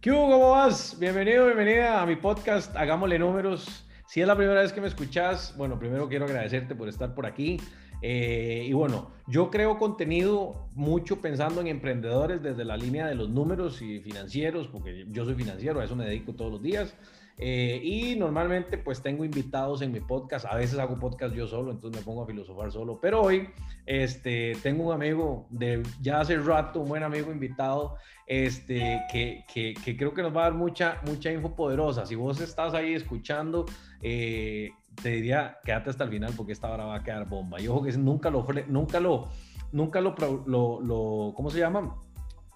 ¿Qué hubo? ¿Cómo vas? Bienvenido, bienvenida a mi podcast Hagámosle Números. Si es la primera vez que me escuchas, bueno, primero quiero agradecerte por estar por aquí. Eh, y bueno, yo creo contenido mucho pensando en emprendedores desde la línea de los números y financieros, porque yo soy financiero, a eso me dedico todos los días. Eh, y normalmente pues tengo invitados en mi podcast, a veces hago podcast yo solo, entonces me pongo a filosofar solo, pero hoy este, tengo un amigo de ya hace rato, un buen amigo invitado, este, que, que, que creo que nos va a dar mucha, mucha info poderosa. Si vos estás ahí escuchando, eh, te diría, quédate hasta el final porque esta hora va a quedar bomba. Y ojo que nunca lo, nunca lo, nunca lo, lo, lo ¿cómo se llama?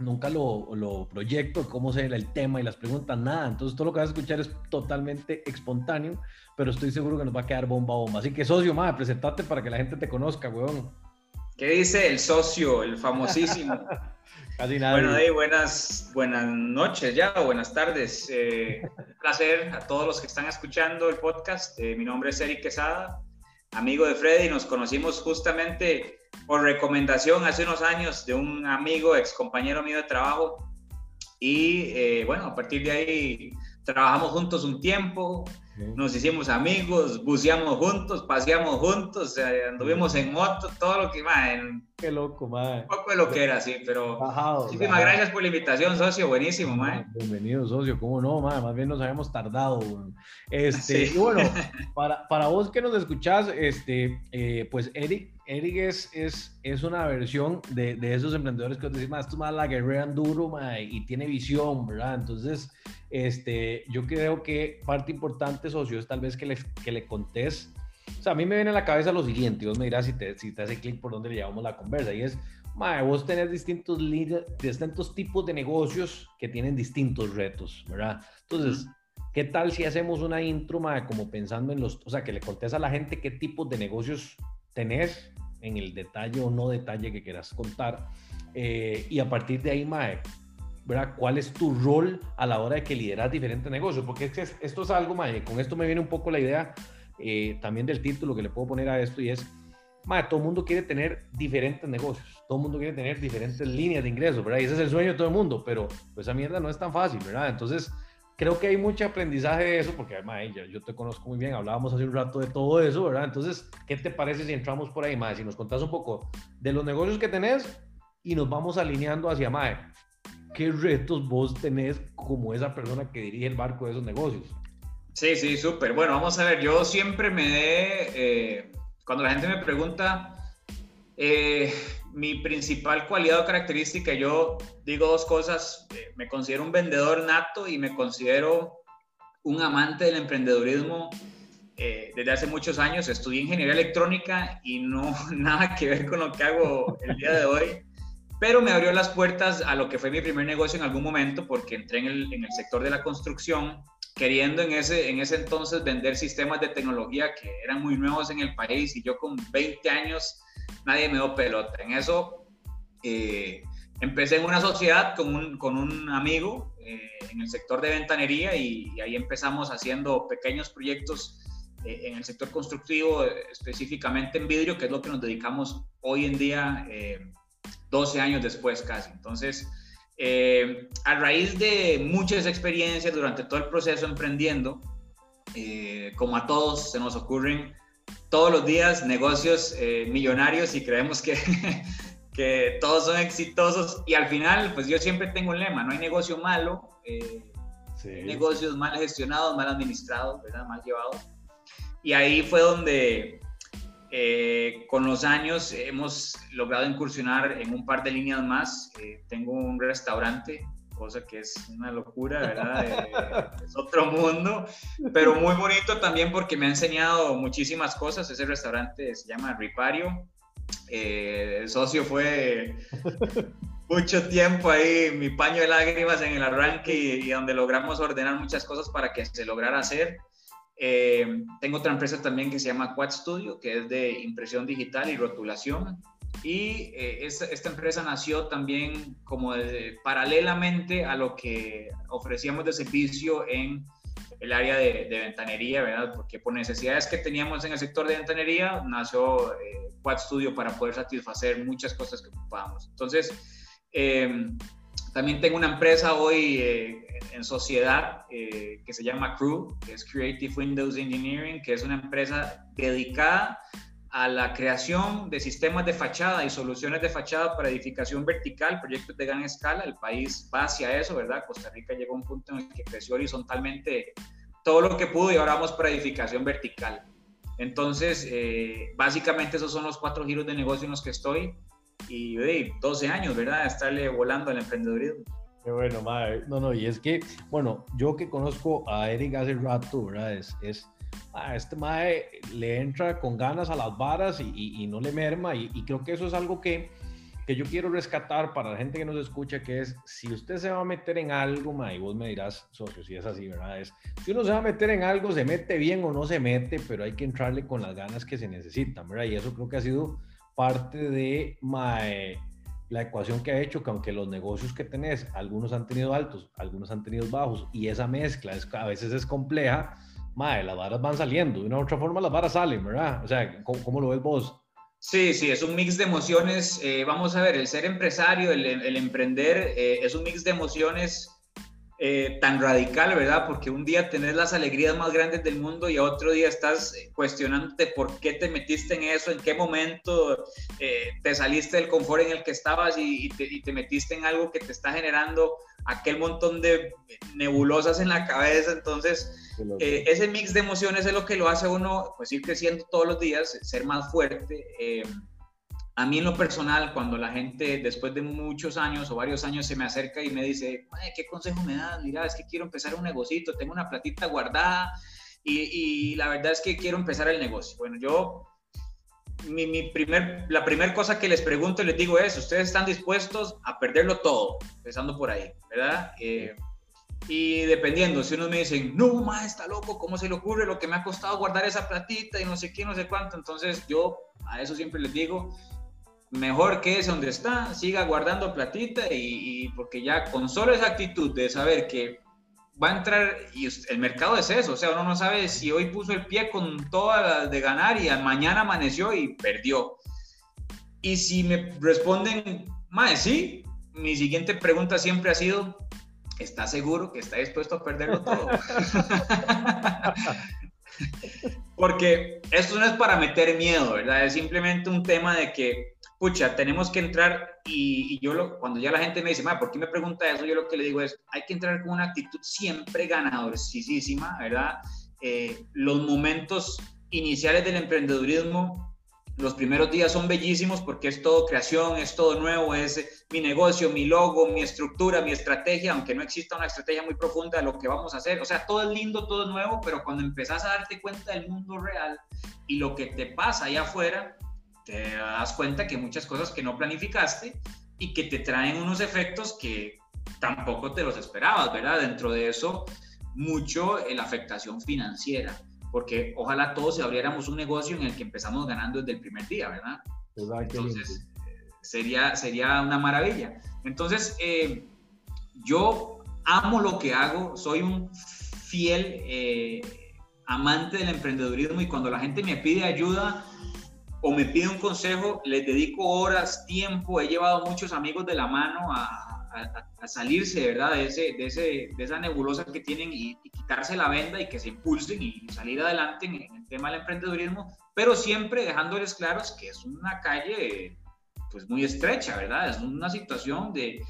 nunca lo, lo proyecto, cómo será el tema y las preguntas, nada. Entonces todo lo que vas a escuchar es totalmente espontáneo, pero estoy seguro que nos va a quedar bomba bomba. Así que socio, madre, presentate para que la gente te conozca, weón. ¿Qué dice el socio, el famosísimo? Casi. Bueno, buenas, buenas noches ya, buenas tardes. Eh, un placer a todos los que están escuchando el podcast. Eh, mi nombre es Eric Quesada, amigo de Freddy. Nos conocimos justamente por recomendación hace unos años de un amigo, ex compañero mío de trabajo. Y eh, bueno, a partir de ahí trabajamos juntos un tiempo, nos hicimos amigos, buceamos juntos, paseamos juntos, anduvimos en moto, todo lo que, man, Qué loco, man. Un poco de lo que era, sí, pero muchísimas gracias por la invitación, socio, buenísimo, man. Bienvenido, socio, cómo no, man, más bien nos habíamos tardado, Este, y bueno, para, para vos que nos escuchás, este, eh, pues Eric, Eric es, es, es una versión de, de esos emprendedores que decís, más, esto más la guerreran duro, man, y tiene visión, ¿verdad? Entonces, este, yo creo que parte importante, socio, es tal vez que le, que le contés. O sea, a mí me viene a la cabeza lo siguiente, y vos me dirás si te, si te hace clic por dónde le llevamos la conversa, y es, mae, vos tenés distintos, distintos tipos de negocios que tienen distintos retos, ¿verdad? Entonces, ¿qué tal si hacemos una intro, mae, como pensando en los, o sea, que le contés a la gente qué tipos de negocios tenés en el detalle o no detalle que quieras contar, eh, y a partir de ahí, mae, ¿verdad? ¿Cuál es tu rol a la hora de que lideras diferentes negocios? Porque es esto es algo, mae, con esto me viene un poco la idea eh, también del título que le puedo poner a esto y es, mae, todo el mundo quiere tener diferentes negocios, todo el mundo quiere tener diferentes líneas de ingresos, ¿verdad? Y ese es el sueño de todo el mundo, pero pues esa mierda no es tan fácil, ¿verdad? Entonces, creo que hay mucho aprendizaje de eso, porque además yo, yo te conozco muy bien, hablábamos hace un rato de todo eso, ¿verdad? Entonces, ¿qué te parece si entramos por ahí, mae? Si nos contás un poco de los negocios que tenés y nos vamos alineando hacia, mae, ¿qué retos vos tenés como esa persona que dirige el barco de esos negocios? Sí, sí, súper. Bueno, vamos a ver, yo siempre me de, eh, cuando la gente me pregunta, eh, mi principal cualidad o característica, yo digo dos cosas, eh, me considero un vendedor nato y me considero un amante del emprendedurismo desde hace muchos años. Estudié ingeniería electrónica y no nada que ver con lo que hago el día de hoy pero me abrió las puertas a lo que fue mi primer negocio en algún momento porque entré en el sector de la construcción queriendo en ese, en ese entonces vender sistemas de tecnología que eran muy nuevos en el país y yo con 20 años nadie me dio pelota. En eso eh, empecé en una sociedad con un, con un amigo eh, en el sector de ventanería y, ahí empezamos haciendo pequeños proyectos eh, en el sector constructivo, específicamente en vidrio, que es lo que nos dedicamos hoy en día 12 años después casi. Entonces, eh, a raíz de muchas experiencias durante todo el proceso emprendiendo, eh, como a todos se nos ocurren todos los días negocios eh, millonarios y creemos que, que todos son exitosos y al final, pues yo siempre tengo un lema, no hay negocio malo, hay negocios mal gestionados, mal administrados, ¿verdad? mal llevados. Y ahí fue donde eh, con los años hemos logrado incursionar en un par de líneas más. Eh, tengo un restaurante, cosa que es una locura, ¿verdad? Eh, es otro mundo, pero muy bonito también porque me ha enseñado muchísimas cosas. Ese restaurante se llama Ripario. el socio fue mucho tiempo ahí, mi paño de lágrimas en el arranque y donde logramos ordenar muchas cosas para que se lograra hacer. Eh, tengo otra empresa también que se llama Quad Studio, que es de impresión digital y rotulación. Y eh, esta, empresa nació también como paralelamente a lo que ofrecíamos de servicio en el área de, ventanería, ¿verdad? Porque por necesidades que teníamos en el sector de ventanería, nació eh, Quad Studio para poder satisfacer muchas cosas que ocupábamos. Entonces, También tengo una empresa hoy eh, en sociedad eh, que se llama Crew, que es Creative Windows Engineering, que es una empresa dedicada a la creación de sistemas de fachada y soluciones de fachada para edificación vertical, proyectos de gran escala. El país va hacia eso, ¿verdad? Costa Rica llegó a un punto en el que creció horizontalmente todo lo que pudo y ahora vamos para edificación vertical. Entonces, eh, básicamente esos son los cuatro giros de negocio en los que estoy y 12 años, ¿verdad? Estarle volando al emprendedurismo. Qué bueno, madre. No, no, y es que, bueno, yo que conozco a Eric hace rato, ¿verdad? Es, es a este mae le entra con ganas a las varas y, no le merma. Y, creo que eso es algo que, que, yo quiero rescatar para la gente que nos escucha, que es, si usted se va a meter en algo, mae, y vos me dirás, socio, si es así, ¿verdad? Es, si uno se va a meter en algo, se mete bien o no se mete, pero hay que entrarle con las ganas que se necesitan, ¿verdad? Y eso creo que ha sido parte de mae, la ecuación que ha hecho que aunque los negocios que tenés, algunos han tenido altos, algunos han tenido bajos, y esa mezcla es, a veces es compleja, madre, las varas van saliendo, de una u otra forma las varas salen, ¿verdad? O sea, ¿cómo, lo ves vos? Sí, sí, es un mix de emociones. Eh, vamos a ver, el ser empresario, el, emprender, eh, es un mix de emociones eh, tan radical, ¿verdad? Porque un día tenés las alegrías más grandes del mundo y otro día estás cuestionándote por qué te metiste en eso, en qué momento te saliste del confort en el que estabas y, te, y, te, metiste en algo que te está generando aquel montón de nebulosas en la cabeza. Entonces, eh, ese mix de emociones es lo que lo hace uno pues ir creciendo todos los días, ser más fuerte. A mí en lo personal, cuando la gente después de muchos años o varios años se me acerca y me dice, ¿qué consejo me das? Mira, es que quiero empezar un negocito, tengo una platita guardada y, la verdad es que quiero empezar el negocio. Bueno, yo, mi, primer, la primera cosa que les pregunto y les digo es, ¿ustedes están dispuestos a perderlo todo? Empezando por ahí, ¿verdad? Eh, y dependiendo, si unos me dicen, no, ma, está loco, ¿cómo se le ocurre lo que me ha costado guardar esa platita y no sé qué, no sé cuánto? Entonces yo a eso siempre les digo, mejor que ese donde está, siga guardando platita y, porque ya con solo esa actitud de saber que va a entrar, y el mercado es eso, o sea, uno no sabe si hoy puso el pie con todas las de ganar y mañana amaneció y perdió. Y si me responden, mae, sí, mi siguiente pregunta siempre ha sido, está seguro que está dispuesto a perderlo todo. Porque esto no es para meter miedo, ¿verdad? Es simplemente un tema de que, pucha, tenemos que entrar y, yo lo, cuando ya la gente me dice, ¿por qué me pregunta eso? Yo lo que le digo es, hay que entrar con una actitud siempre ganadorcísima, ¿verdad? Eh, los momentos iniciales del emprendedurismo los primeros días son bellísimos porque es todo creación, es todo nuevo, es mi negocio, mi logo, mi estructura, mi estrategia, aunque no exista una estrategia muy profunda de lo que vamos a hacer. O sea, todo es lindo, todo es nuevo, pero cuando empezás a darte cuenta del mundo real y lo que te pasa allá afuera, te das cuenta que muchas cosas que no planificaste y que te traen unos efectos que tampoco te los esperabas, ¿verdad? Dentro de eso, mucho la afectación financiera porque ojalá todos abriéramos un negocio en el que empezamos ganando desde el primer día, ¿verdad? Entonces, sería, sería una maravilla. Entonces, eh, yo amo lo que hago, soy un fiel eh, amante del emprendedurismo y cuando la gente me pide ayuda o me pide un consejo, les dedico horas, tiempo, he llevado muchos amigos de la mano a, a, salirse, ¿verdad? De, ese, de, ese, de esa nebulosa que tienen y, quitarse la venda y que se impulsen y salir adelante en, el tema del emprendedurismo, pero siempre dejándoles claros que es una calle pues muy estrecha, ¿verdad? Es una situación de,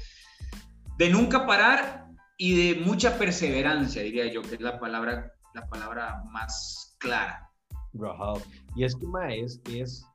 de nunca parar y de mucha perseverancia, diría yo, que es la palabra, la palabra más clara. Y es que, es, es,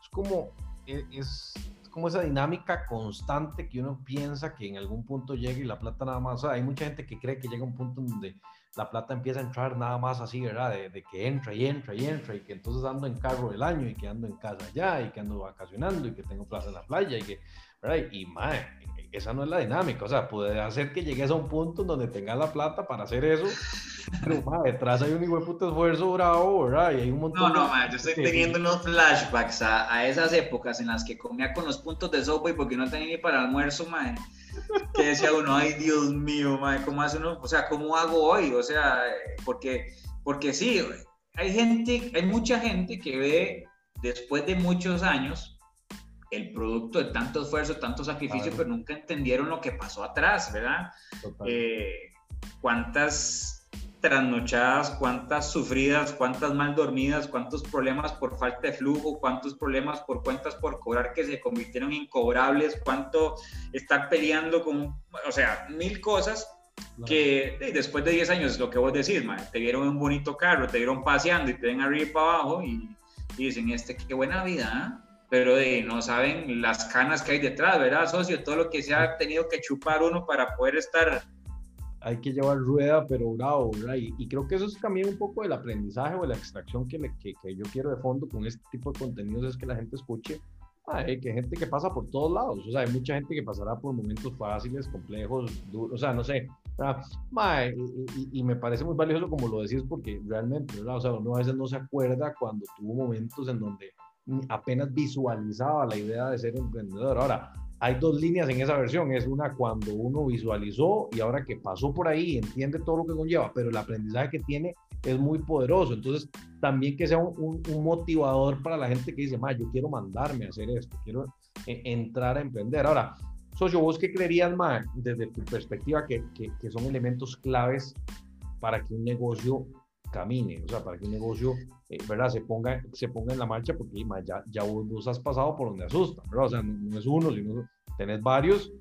es como, e, es, como esa dinámica constante que uno piensa que en algún punto llega y la plata nada más, o hay mucha gente que cree que llega un punto donde la plata empieza a entrar nada más así, ¿verdad? De, que entra y entra y entra y que entonces ando en carro del año y que ando en casa allá y que ando vacacionando y que tengo plaza en la playa y que, ¿verdad? Y, mae, esa no es la dinámica, o sea, puede hacer que llegues a un punto donde tengas la plata para hacer eso, pero mae, detrás hay un hijo de puto esfuerzo bravo, ¿verdad? Y hay un montón No, no, mae, yo estoy teniendo unos flashbacks a, a, esas épocas en las que comía con los puntos de sopa y porque no tenía ni para almuerzo, mae, que decía uno, ay, Dios mío, mae, ¿cómo hace uno? O sea, ¿cómo hago hoy? O sea, porque, porque sí, hay gente, hay mucha gente que ve después de muchos años el producto de tanto esfuerzo, tanto sacrificio, pero nunca entendieron lo que pasó atrás, ¿verdad? Eh, cuántas trasnochadas, cuántas sufridas, cuántas mal dormidas, cuántos problemas por falta de flujo, cuántos problemas por cuentas por cobrar que se convirtieron en incobrables, cuánto estar peleando con, o sea, mil cosas que después de 10 años, lo que vos decís, te vieron un bonito carro, te vieron paseando y te ven arriba y para abajo y, dicen, este, qué buena vida, ¿ah?". Pero de, no saben las canas que hay detrás, ¿verdad, socio? Todo lo que se ha tenido que chupar uno para poder estar hay que llevar rueda, pero bravo, ¿verdad? Y, creo que eso es también un poco del aprendizaje o la extracción que, que, que, yo quiero de fondo con este tipo de contenidos, es que la gente escuche ay, que gente que pasa por todos lados, o sea, hay mucha gente que pasará por momentos fáciles, complejos, duros, o sea, no sé, y, y, me parece muy valioso como lo decís porque realmente, ¿verdad? O sea, uno a veces no se acuerda cuando tuvo momentos en donde apenas visualizaba la idea de ser emprendedor. Ahora, hay dos líneas en esa versión. Es una cuando uno visualizó y ahora que pasó por ahí, entiende todo lo que conlleva, pero el aprendizaje que tiene es muy poderoso. Entonces, también que sea un, motivador para la gente que dice, ma, yo quiero mandarme a hacer esto, quiero eh, entrar a emprender. Ahora, socio, ¿vos qué creerías, ma, desde tu perspectiva, que, son elementos claves para que un negocio camine, o sea, para que un negocio, eh, ¿verdad? Se ponga, se ponga en la marcha, porque ya, ya vos, has pasado por donde asusta, ¿verdad? O sea, no, es uno, sino tenés varios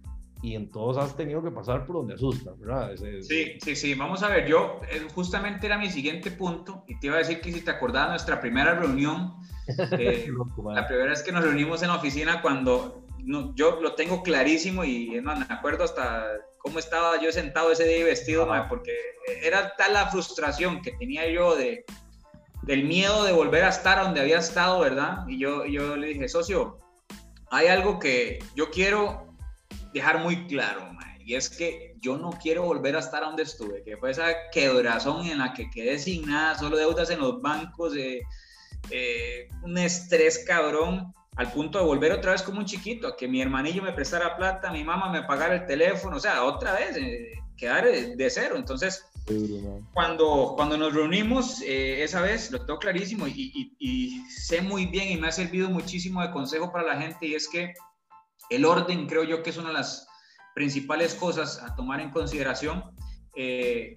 y en todos has tenido que pasar por donde asusta, ¿verdad? sí, sí, sí. Vamos a ver, yo eh, justamente era mi siguiente punto y te iba a decir que si te acordabas nuestra primera reunión, eh, la primera vez que nos reunimos en la oficina cuando no, yo lo tengo clarísimo y no, me acuerdo hasta cómo estaba yo sentado ese día vestido, porque era tal la frustración que tenía yo de, del miedo de volver a estar donde había estado, ¿verdad? Y yo, yo le dije, socio, hay algo que yo quiero dejar muy claro, y es que yo no quiero volver a estar donde estuve, que fue esa quebrazón en la que quedé sin nada, solo deudas en los bancos, eh, eh, un estrés cabrón al punto de volver otra vez como un chiquito, a que mi hermanillo me prestara plata, mi mamá me pagara el teléfono, o sea, otra vez, eh, quedar de cero. Entonces, cuando, cuando nos reunimos eh, esa vez, lo tengo clarísimo y, y, sé muy bien y me ha servido muchísimo de consejo para la gente y es que el orden creo yo que es una de las principales cosas a tomar en consideración. Eh,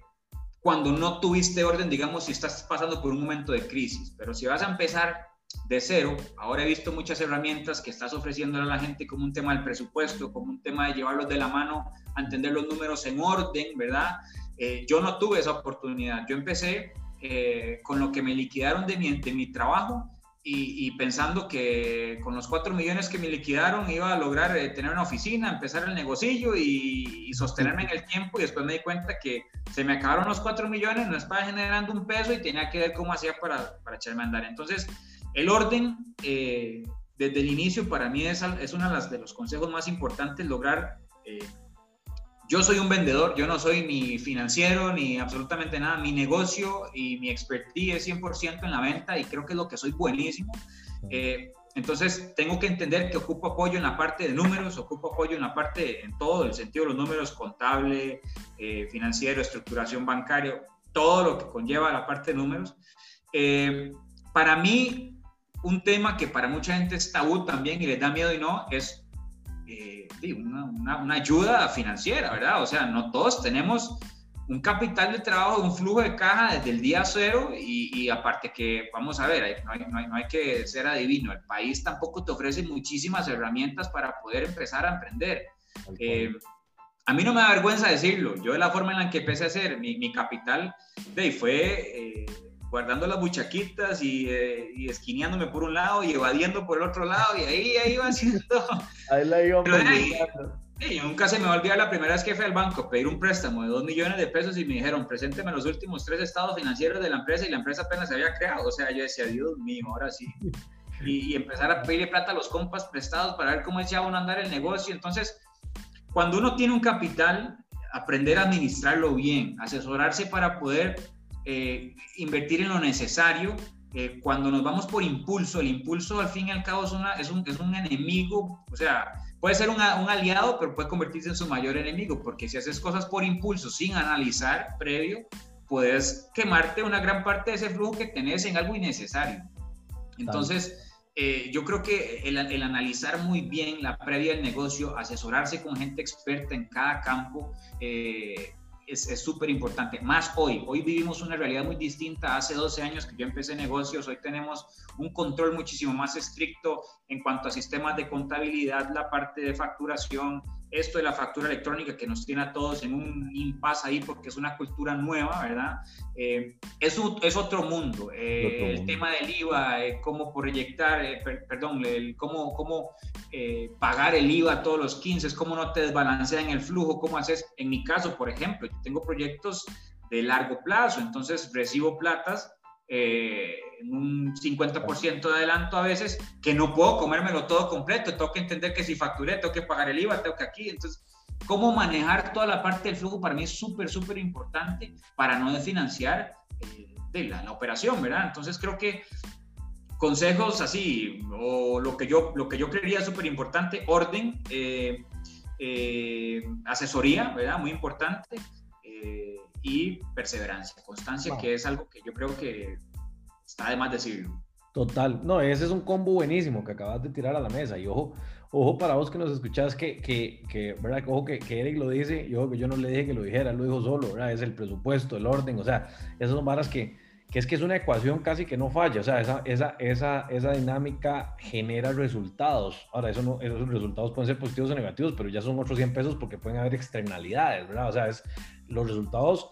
cuando no tuviste orden, digamos, si estás pasando por un momento de crisis, pero si vas a empezar de cero. Ahora he visto muchas herramientas que estás ofreciendo a la gente como un tema del presupuesto, como un tema de llevarlos de la mano a entender los números en orden, ¿verdad? Eh, yo no tuve esa oportunidad. Yo empecé eh, con lo que me liquidaron de mi, de mi trabajo y, pensando que con los cuatro millones que me liquidaron iba a lograr eh, tener una oficina, empezar el negocio y, sostenerme en el tiempo y después me di cuenta que se me acabaron los cuatro millones, no estaba generando un peso y tenía que ver cómo hacía para, para echarme a andar. Entonces, el orden, eh, desde el inicio, para mí es, es uno de, los consejos más importantes, lograr... Eh, yo soy un vendedor, yo no soy ni financiero ni absolutamente nada. Mi negocio y mi expertise es 100% en la venta y creo que es lo que soy buenísimo. Eh, entonces, tengo que entender que ocupo apoyo en la parte de números, ocupo apoyo en la parte, en todo el sentido de los números, contable, financiero, estructuración bancaria, todo lo que conlleva la parte de números. para mí, un tema que para mucha gente es tabú también y les da miedo y no, es eh, una, una, ayuda financiera, ¿verdad? O sea, no todos tenemos un capital de trabajo, un flujo de caja desde el día cero y, aparte que, vamos a ver, no, hay, no, hay, no, hay, que ser adivino, el país tampoco te ofrece muchísimas herramientas para poder empezar a emprender. Eh, a mí no me da vergüenza decirlo, yo de la forma en la que empecé a hacer mi, mi capital, de, fue... Eh, guardando las buchaquitas y, eh, y, esquineándome por un lado y evadiendo por el otro lado y ahí, ahí iba haciendo... Ahí la iba Pero nunca se me va a olvidar la primera vez que fui al banco pedir un préstamo de dos millones de pesos y me dijeron, presénteme los últimos tres estados financieros de la empresa y la empresa apenas se había creado. O sea, yo decía, Dios mío, ahora sí. Y, y empezar a pedirle plata a los compas prestados para ver cómo echaba uno a andar el negocio. Entonces, cuando uno tiene un capital, aprender a administrarlo bien, asesorarse para poder eh, invertir en lo necesario. Eh, cuando nos vamos por impulso, el impulso al fin y al cabo es, una, es, un, es un enemigo, o sea, puede ser un, un, aliado, pero puede convertirse en su mayor enemigo, porque si haces cosas por impulso sin analizar previo, puedes quemarte una gran parte de ese flujo que tenés en algo innecesario. Entonces, eh, yo creo que el, analizar muy bien la previa del negocio, asesorarse con gente experta en cada campo, eh, es súper importante. Más hoy, hoy vivimos una realidad muy distinta. Hace 12 años que yo empecé negocios, hoy tenemos un control muchísimo más estricto en cuanto a sistemas de contabilidad, la parte de facturación, esto de la factura electrónica que nos tiene a todos en un impasse ahí porque es una cultura nueva, ¿verdad? Eh, es, es, otro mundo. Eh, el tema del IVA, eh, cómo proyectar, perdón, el, cómo, cómo pagar el IVA todos los 15, cómo no te desbalancean el flujo, cómo haces, en mi caso, por ejemplo, yo tengo proyectos de largo plazo, entonces recibo platas eh, un 50% de adelanto a veces, que no puedo comérmelo todo completo, tengo que entender que si facturé, tengo que pagar el IVA, tengo que aquí, entonces, cómo manejar toda la parte del flujo para mí es súper, súper importante para no desfinanciar eh, de la, operación, ¿verdad? Entonces creo que consejos así, o lo que yo, lo que yo creería súper importante, orden, eh, asesoría, ¿verdad? Muy importante y perseverancia, constancia, que es algo que yo creo que está de más decirlo. Total, no, ese es un combo buenísimo que acabas de tirar a la mesa y ojo, ojo para vos que nos escuchás que, que, que ¿verdad? Ojo que, que, Eric lo dice, yo que yo no le dije que lo dijera, lo dijo solo, ¿verdad? Es el presupuesto, el orden, o sea, esas son varas que, que es que es una ecuación casi que no falla, o sea, esa, esa, esa, esa dinámica genera resultados. Ahora, eso no, esos resultados pueden ser positivos o negativos, pero ya son otros 100 pesos porque pueden haber externalidades, ¿verdad? O sea, es, los resultados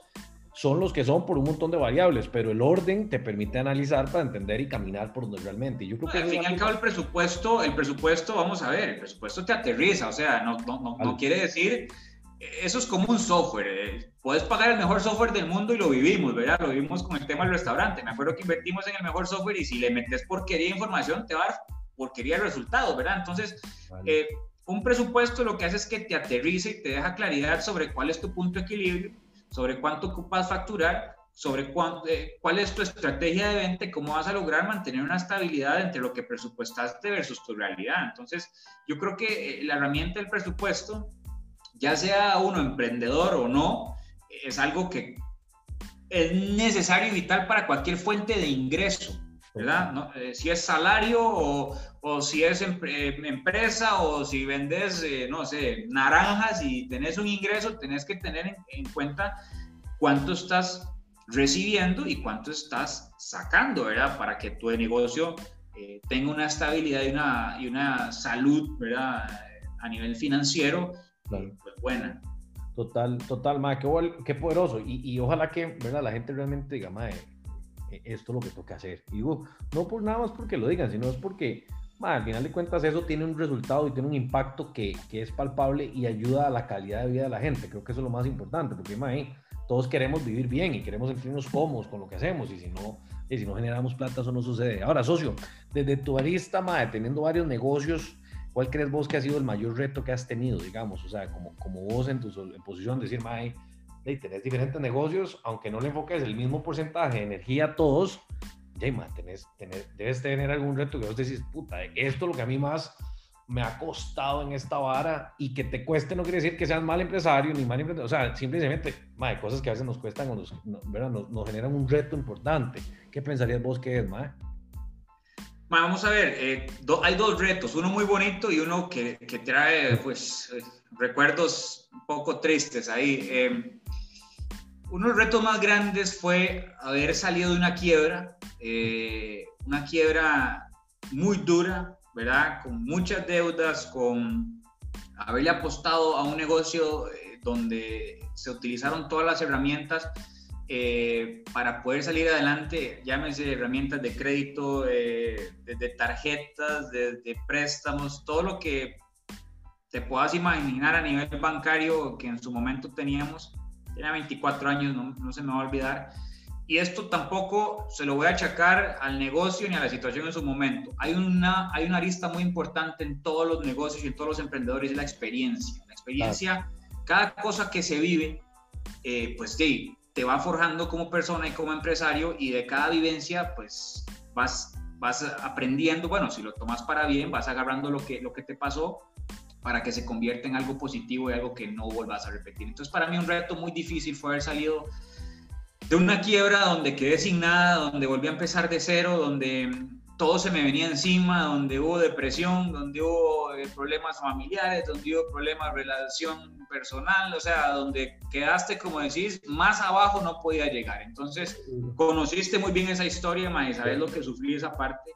son los que son por un montón de variables, pero el orden te permite analizar para entender y caminar por donde realmente. Yo creo que al fin y al cabo el presupuesto, el presupuesto, vamos a ver, el presupuesto te aterriza, o sea, no, no, no, quiere decir, eso es como un software, eh, puedes pagar el mejor software del mundo y lo vivimos, ¿verdad? Lo vivimos con el tema del restaurante, me acuerdo que invertimos en el mejor software y si le metes porquería de información te va a dar porquería de resultados, ¿verdad? Entonces, eh, un presupuesto lo que hace es que te aterriza y te deja claridad sobre cuál es tu punto de equilibrio sobre cuánto ocupas facturar, sobre eh, cuál es tu estrategia de venta cómo vas a lograr mantener una estabilidad entre lo que presupuestaste versus tu realidad. Entonces, yo creo que la herramienta del presupuesto, ya sea uno emprendedor o no, es algo que es necesario y vital para cualquier fuente de ingreso, ¿verdad? Eh, si es salario o, o si es empresa o si vendes, eh, no sé, naranjas y tenés un ingreso, tenés que tener en, cuenta cuánto estás recibiendo y cuánto estás sacando, ¿verdad? Para que tu negocio eh, tenga una estabilidad y una, y una salud, ¿verdad? A nivel financiero, pues buena. Total, total, ma, qué, qué poderoso. Y, y, ojalá que, ¿verdad? La gente realmente diga, ma, esto es lo que toca hacer. digo, no por nada más porque lo digan, sino es porque al final de cuentas eso tiene un resultado y tiene un impacto que, que, es palpable y ayuda a la calidad de vida de la gente. Creo que eso es lo más importante, porque todos queremos vivir bien y queremos sentirnos cómodos con lo que hacemos y si no, y si no generamos plata eso no sucede. Ahora, socio, desde tu arista, mae, teniendo varios negocios, ¿cuál crees vos que ha sido el mayor reto que has tenido, digamos? O sea, como, como vos en tu posición de decir, mae, tenés diferentes negocios, aunque no le enfoques el mismo porcentaje de energía a todos, ya, tenés, debes tener algún reto que vos decís, puta, esto es lo que a mí más me ha costado en esta vara y que te cueste no quiere decir que seas mal empresario ni mal emprendedor, o sea, simplemente, hay cosas que a veces nos cuestan o nos, ¿verdad? Nos, generan un reto importante. ¿Qué pensarías vos que es, mae? Vamos a ver, eh, hay dos retos, uno muy bonito y uno que, trae pues eh, recuerdos un poco tristes ahí. Eh, uno de los retos más grandes fue haber salido de una quiebra, eh, una quiebra muy dura, ¿verdad? Con muchas deudas, con haberle apostado a un negocio donde se utilizaron todas las herramientas eh, para poder salir adelante, llámese herramientas de crédito, de, tarjetas, de, de, préstamos, todo lo que te puedas imaginar a nivel bancario que en su momento teníamos tenía 24 años, no, no, se me va a olvidar. Y esto tampoco se lo voy a achacar al negocio ni a la situación en su momento. Hay una, hay una arista muy importante en todos los negocios y en todos los emprendedores, es la experiencia. La experiencia, cada cosa que se vive, eh, pues sí, te va forjando como persona y como empresario y de cada vivencia, pues vas, vas aprendiendo, bueno, si lo tomas para bien, vas agarrando lo que, lo que te pasó para que se convierta en algo positivo y algo que no vuelvas a repetir. Entonces, para mí un reto muy difícil fue haber salido de una quiebra donde quedé sin nada, donde volví a empezar de cero, donde todo se me venía encima, donde hubo depresión, donde hubo eh, problemas familiares, donde hubo problemas de relación personal, o sea, donde quedaste, como decís, más abajo no podía llegar. Entonces, conociste muy bien esa historia, ma, y sabes lo que sufrí esa parte.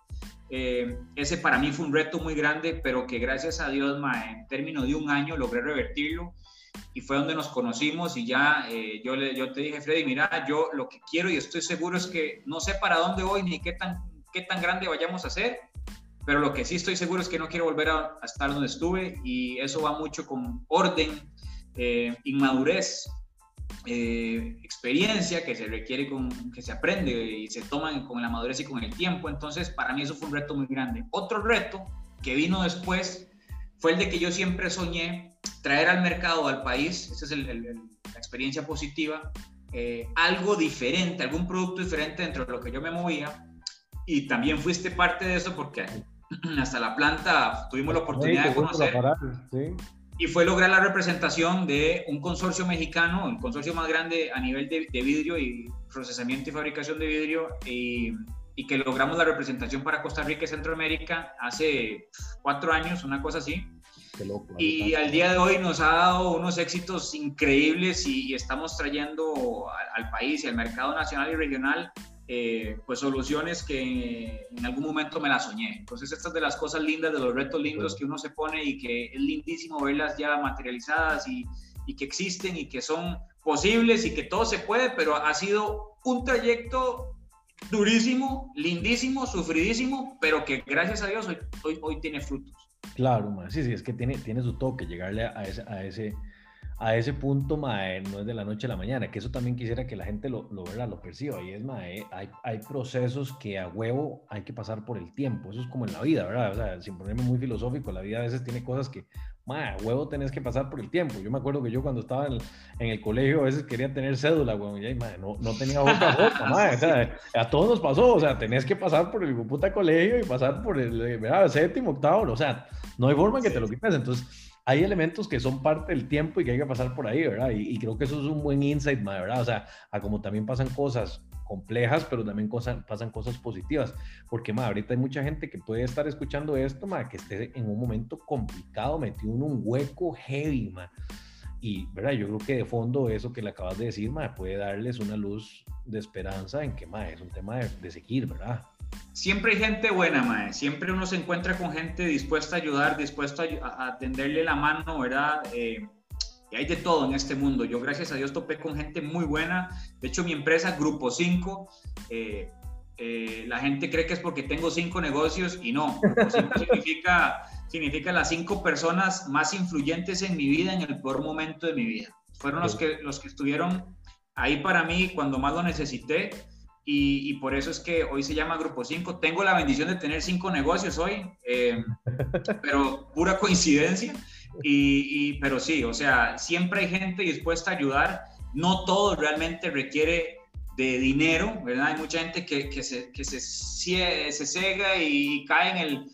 Eh, ese para mí fue un reto muy grande, pero que gracias a Dios, ma, en términos de un año logré revertirlo y fue donde nos conocimos y ya eh, yo, le, yo te dije, Freddy, mira, yo lo que quiero y estoy seguro es que no sé para dónde voy ni qué tan, qué tan grande vayamos a hacer, pero lo que sí estoy seguro es que no quiero volver a, estar donde estuve y eso va mucho con orden, eh, inmadurez, eh, experiencia que se requiere, con, que se aprende y se toma con la madurez y con el tiempo. Entonces, para mí eso fue un reto muy grande. Otro reto que vino después fue el de que yo siempre soñé traer al mercado, al país, esa es la experiencia positiva, eh, algo diferente, algún producto diferente dentro de lo que yo me movía. Y también fuiste parte de eso porque hasta la planta tuvimos la oportunidad de conocer. Y fue lograr la representación de un consorcio mexicano, el consorcio más grande a nivel de, vidrio y procesamiento y fabricación de vidrio, y, y, que logramos la representación para Costa Rica y Centroamérica hace cuatro años, una cosa así y al día de hoy nos ha dado unos éxitos increíbles y, estamos trayendo al, país y al mercado nacional y regional eh, pues soluciones que en algún momento me las soñé. Entonces estas de las cosas lindas, de los retos lindos que uno se pone y que es lindísimo verlas ya materializadas y, y que existen y que son posibles y que todo se puede, pero ha sido un trayecto durísimo, lindísimo, sufridísimo, pero que gracias a Dios hoy, hoy, hoy tiene frutos. Claro, sí, sí, es que tiene, tiene su toque llegarle a ese, a ese, a ese punto, mae, no es de la noche a la mañana, que eso también quisiera que la gente lo, lo, lo perciba. Y es, mae, hay, hay procesos que a huevo hay que pasar por el tiempo. Eso es como en la vida, ¿verdad? O sea, sin ponerme muy filosófico, la vida a veces tiene cosas que, mae, a huevo tenés que pasar por el tiempo. Yo me acuerdo que yo cuando estaba en el, en el colegio a veces quería tener cédula, weón, y mae, no, no tenía otra cosa, mae. O sea, a todos nos pasó, o sea, tenés que pasar por el puta colegio y pasar por el, ¿verdad? séptimo, octavo, o sea, no hay forma que te lo quites. Entonces, hay elementos que son parte del tiempo y que hay que pasar por ahí, ¿verdad? Y, creo que eso es un buen insight, ¿verdad? O sea, a como también pasan cosas complejas, pero también pasan cosas positivas. Porque, ma, ahorita hay mucha gente que puede estar escuchando esto, ma, que esté en un momento complicado, metido en un hueco heavy, ma. Y, ¿verdad? Yo creo que de fondo eso que le acabas de decir, ma, puede darles una luz de esperanza en que, ma, es un tema de, de seguir, ¿verdad? Siempre hay gente buena, mae. Siempre uno se encuentra con gente dispuesta a ayudar, dispuesta a, tenderle la mano, ¿verdad? Eh, y hay de todo en este mundo. Yo, gracias a Dios, topé con gente muy buena. De hecho, mi empresa, Grupo 5, eh, eh, la gente cree que es porque tengo cinco negocios y no. Grupo 5 significa, significa las cinco personas más influyentes en mi vida en el peor momento de mi vida. Fueron los que, los que estuvieron ahí para mí cuando más lo necesité y, por eso es que hoy se llama Grupo 5. Tengo la bendición de tener cinco negocios hoy, eh, pero pura coincidencia. Y, pero sí, o sea, siempre hay gente dispuesta a ayudar. No todo realmente requiere de dinero, ¿verdad? Hay mucha gente que, que, se, que se, se, cega y cae en el,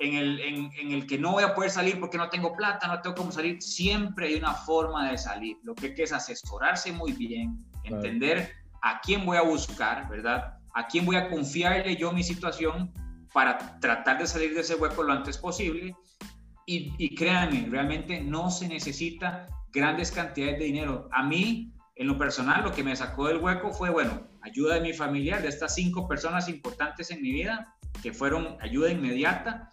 en el, en, en, el que no voy a poder salir porque no tengo plata, no tengo cómo salir. Siempre hay una forma de salir. Lo que hay que es asesorarse muy bien, entender a quién voy a buscar, ¿verdad? A quién voy a confiarle yo mi situación para tratar de salir de ese hueco lo antes posible. Y, créanme, realmente no se necesita grandes cantidades de dinero. A mí, en lo personal, lo que me sacó del hueco fue, bueno, ayuda de mi familiar, de estas cinco personas importantes en mi vida, que fueron ayuda inmediata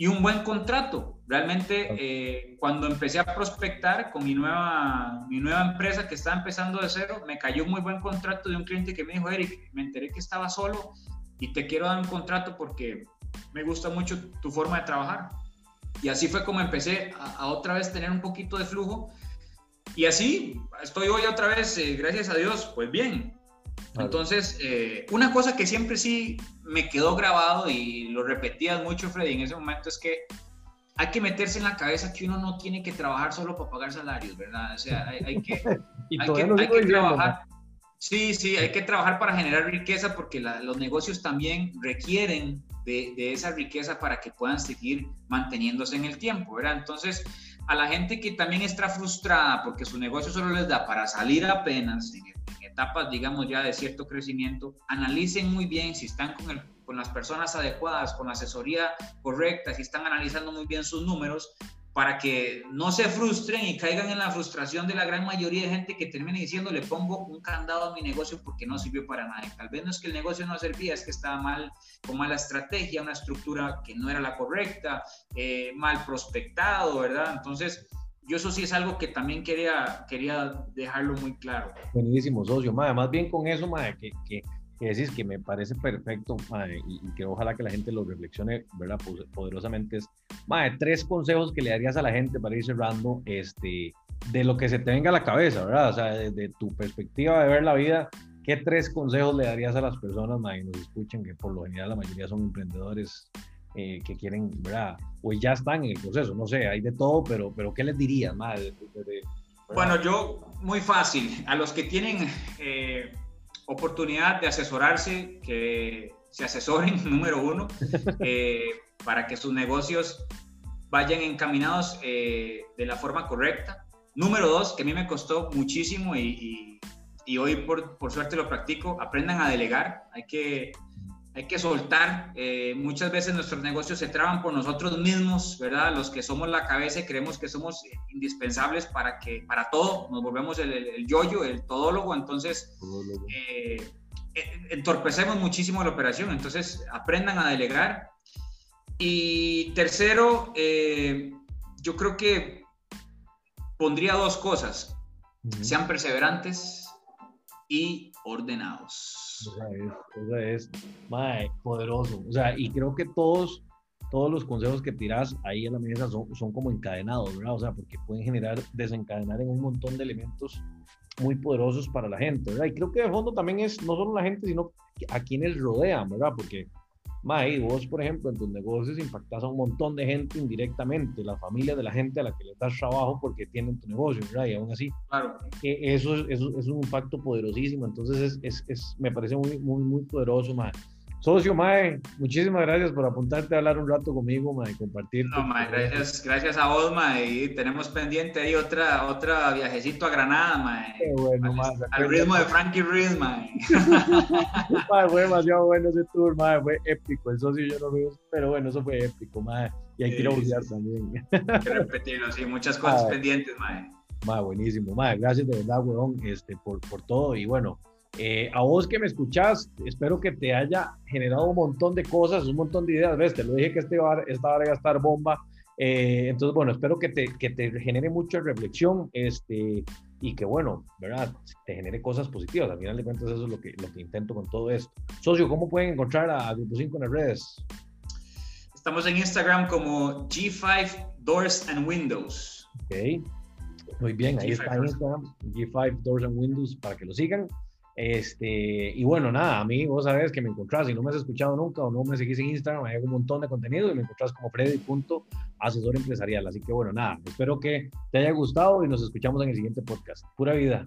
y un buen contrato. Realmente, eh, cuando empecé a prospectar con mi nueva, mi nueva empresa que estaba empezando de cero, me cayó un muy buen contrato de un cliente que me dijo, Eric, me enteré que estaba solo y te quiero dar un contrato porque me gusta mucho tu forma de trabajar. Y así fue como empecé a, otra vez tener un poquito de flujo. Y así estoy hoy otra vez, eh, gracias a Dios, pues bien, entonces, eh, una cosa que siempre sí me quedó grabado y lo repetías mucho, Freddy, en ese momento es que hay que meterse en la cabeza que uno no tiene que trabajar solo para pagar salarios, ¿verdad? O sea, hay, que, hay que, trabajar. Sí, sí, hay que trabajar para generar riqueza porque los negocios también requieren de, de, esa riqueza para que puedan seguir manteniéndose en el tiempo, ¿verdad? Entonces, a la gente que también está frustrada porque su negocio solo les da para salir apenas en, etapas, digamos, ya de cierto crecimiento, analicen muy bien si están con el con las personas adecuadas, con la asesoría correcta, si están analizando muy bien sus números, para que no se frustren y caigan en la frustración de la gran mayoría de gente que termine diciendo le pongo un candado a mi negocio porque no sirvió para nada. Tal vez no es que el negocio no servía, es que estaba mal, con mala estrategia, una estructura que no era la correcta, eh, mal prospectado, ¿verdad? Entonces, yo eso sí es algo que también quería, quería dejarlo muy claro. Buenísimo, socio. Madre, más bien con eso, madre, que, que que decís que me parece perfecto y, que ojalá que la gente lo reflexione ¿verdad? poderosamente es, madre, tres consejos que le darías a la gente para ir cerrando este, de lo que se te venga a la cabeza, ¿verdad? O sea, desde tu perspectiva de ver la vida, ¿qué tres consejos le darías a las personas madre, que nos escuchen, que por lo general la mayoría son emprendedores eh, que quieren, ¿verdad? O ya están en el proceso, no sé, hay de todo, pero, pero ¿qué les dirías, madre? bueno, yo, muy fácil, a los que tienen... Eh, oportunidad de asesorarse, que se asesoren, número uno, eh, para que sus negocios vayan encaminados eh, de la forma correcta. Número dos, que a mí me costó muchísimo y, y, hoy por, por, suerte lo practico, aprendan a delegar. Hay que hay que soltar. Eh, muchas veces nuestros negocios se traban por nosotros mismos, ¿verdad? Los que somos la cabeza y creemos que somos indispensables para que para todo, nos volvemos el, el, yoyo, el todólogo, entonces eh, eh, entorpecemos muchísimo la operación. Entonces aprendan a delegar. Y tercero, yo creo que pondría dos cosas. Sean perseverantes y ordenados. O sea, es, es poderoso. O sea, y creo que todos, todos los consejos que tiras ahí en la mesa son, son como encadenados, ¿verdad? O sea, porque pueden generar, desencadenar en un montón de elementos muy poderosos para la gente, ¿verdad? Y creo que de fondo también es no solo la gente, sino a quienes rodean, ¿verdad? Porque Mae, vos, por ejemplo, en tus negocios impactas a un montón de gente indirectamente, la familia de la gente a la que le das trabajo porque tienen tu negocio, ¿verdad? Y aún así, claro. eso, eso, es un impacto poderosísimo. Entonces, es, es, es, me parece muy, muy, muy poderoso, mae. Socio, Mae, muchísimas gracias por apuntarte a hablar un rato conmigo, Mae, compartir. No, Mae, gracias, gracias a vos, Mae, y tenemos pendiente ahí otra, otra viajecito a Granada, Mae. Qué bueno, Mae. Al ritmo de Frankie Ruiz, Mae. mae, fue demasiado bueno ese tour, Mae, fue épico, el socio yo no veo, pero bueno, eso fue épico, Mae, y hay que ir a buscar también. Hay que repetirlo, sí, muchas cosas pendientes, Mae. Mae, buenísimo, Mae, gracias de verdad, weón, este, por, por todo, y bueno, eh, a vos que me escuchás, espero que te haya generado un montón de cosas, un montón de ideas. Ves, te lo dije que este bar, esta hora iba a estar bomba. Eh, entonces, bueno, espero que te, que te genere mucha reflexión este, y que, bueno, ¿verdad? Te genere cosas positivas. Al final de cuentas, eso es lo que, lo que intento con todo esto. Socio, ¿cómo pueden encontrar a Grupo 5 en las redes? Estamos en Instagram como G5 Doors and Windows. Ok. Muy bien, ahí está Instagram, G5 Doors and Windows, para que lo sigan. Este, y bueno, nada, a mí vos sabés que me encontrás, si no me has escuchado nunca o no me seguís en Instagram, hay un montón de contenido y me encontrás como Freddy.asesor empresarial. Así que bueno, nada, espero que te haya gustado y nos escuchamos en el siguiente podcast. Pura vida.